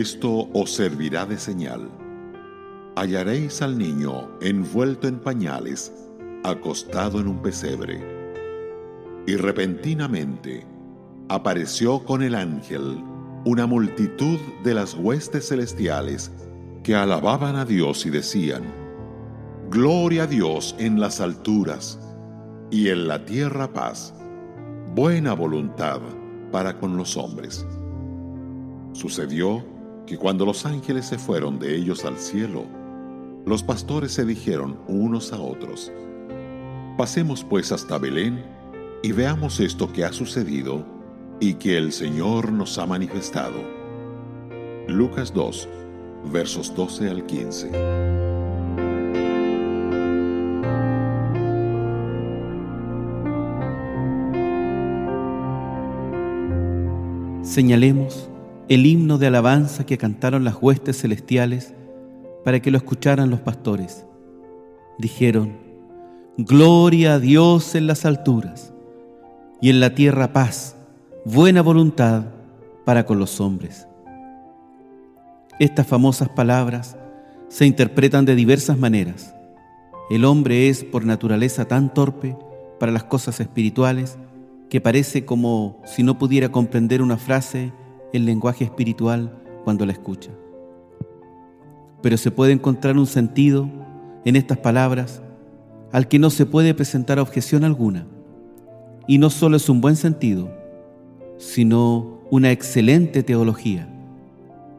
esto os servirá de señal. Hallaréis al niño envuelto en pañales, acostado en un pesebre. Y repentinamente apareció con el ángel una multitud de las huestes celestiales que alababan a Dios y decían, Gloria a Dios en las alturas y en la tierra paz, buena voluntad para con los hombres. Sucedió que cuando los ángeles se fueron de ellos al cielo, los pastores se dijeron unos a otros, Pasemos pues hasta Belén y veamos esto que ha sucedido y que el Señor nos ha manifestado. Lucas 2, versos 12 al 15. Señalemos el himno de alabanza que cantaron las huestes celestiales para que lo escucharan los pastores. Dijeron, Gloria a Dios en las alturas y en la tierra paz, buena voluntad para con los hombres. Estas famosas palabras se interpretan de diversas maneras. El hombre es por naturaleza tan torpe para las cosas espirituales que parece como si no pudiera comprender una frase en lenguaje espiritual cuando la escucha. Pero se puede encontrar un sentido en estas palabras al que no se puede presentar objeción alguna. Y no solo es un buen sentido, sino una excelente teología.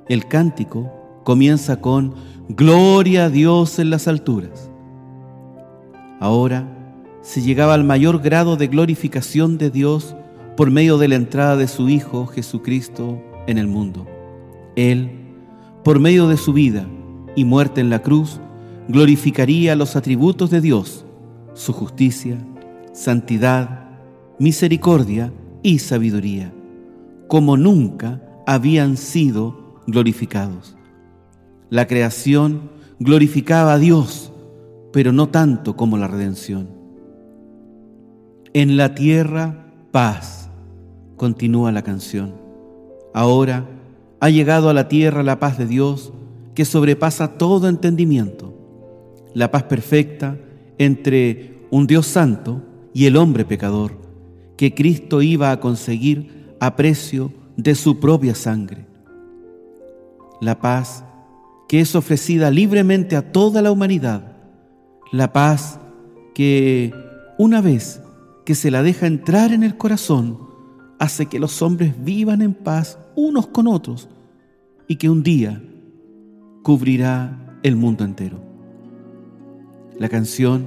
El cántico comienza con Gloria a Dios en las alturas. Ahora se llegaba al mayor grado de glorificación de Dios por medio de la entrada de su Hijo Jesucristo en el mundo. Él, por medio de su vida y muerte en la cruz, glorificaría los atributos de Dios, su justicia, santidad, misericordia y sabiduría, como nunca habían sido glorificados. La creación glorificaba a Dios, pero no tanto como la redención. En la tierra, paz, continúa la canción. Ahora ha llegado a la tierra la paz de Dios que sobrepasa todo entendimiento, la paz perfecta entre un Dios santo y el hombre pecador, que Cristo iba a conseguir a precio de su propia sangre. La paz que es ofrecida libremente a toda la humanidad, la paz que una vez que se la deja entrar en el corazón, hace que los hombres vivan en paz unos con otros y que un día cubrirá el mundo entero. La canción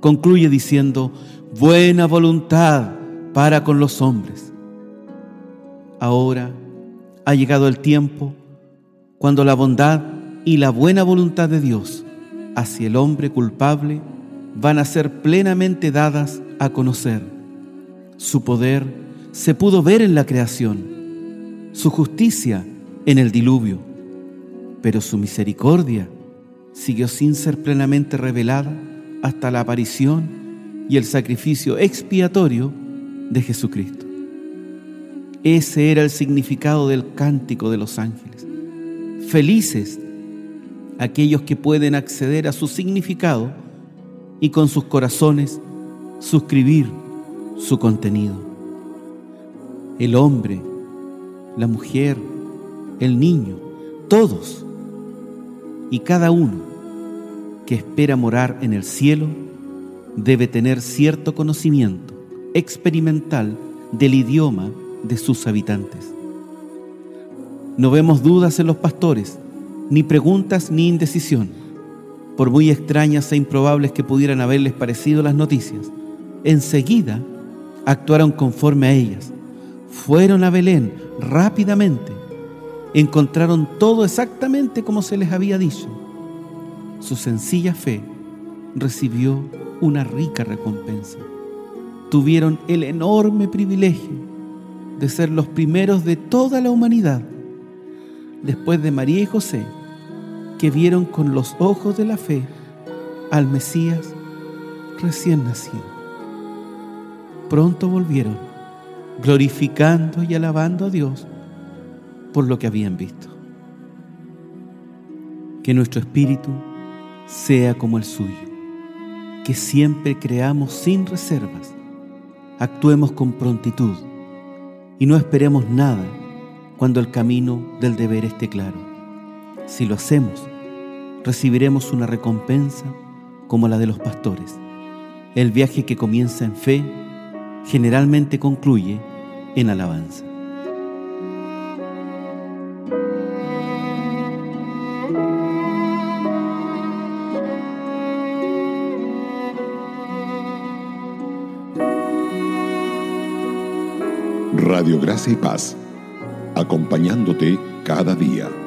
concluye diciendo, buena voluntad para con los hombres. Ahora ha llegado el tiempo cuando la bondad y la buena voluntad de Dios hacia el hombre culpable van a ser plenamente dadas a conocer. Su poder se pudo ver en la creación, su justicia en el diluvio, pero su misericordia siguió sin ser plenamente revelada hasta la aparición y el sacrificio expiatorio de Jesucristo. Ese era el significado del cántico de los ángeles. Felices aquellos que pueden acceder a su significado y con sus corazones suscribir su contenido. El hombre, la mujer, el niño, todos y cada uno que espera morar en el cielo debe tener cierto conocimiento experimental del idioma de sus habitantes. No vemos dudas en los pastores, ni preguntas ni indecisión, por muy extrañas e improbables que pudieran haberles parecido las noticias. Enseguida actuaron conforme a ellas. Fueron a Belén rápidamente. Encontraron todo exactamente como se les había dicho. Su sencilla fe recibió una rica recompensa. Tuvieron el enorme privilegio de ser los primeros de toda la humanidad, después de María y José, que vieron con los ojos de la fe al Mesías recién nacido. Pronto volvieron, glorificando y alabando a Dios por lo que habían visto. Que nuestro espíritu sea como el suyo, que siempre creamos sin reservas, actuemos con prontitud y no esperemos nada cuando el camino del deber esté claro. Si lo hacemos, recibiremos una recompensa como la de los pastores. El viaje que comienza en fe generalmente concluye en alabanza. Radio Gracia y Paz, acompañándote cada día.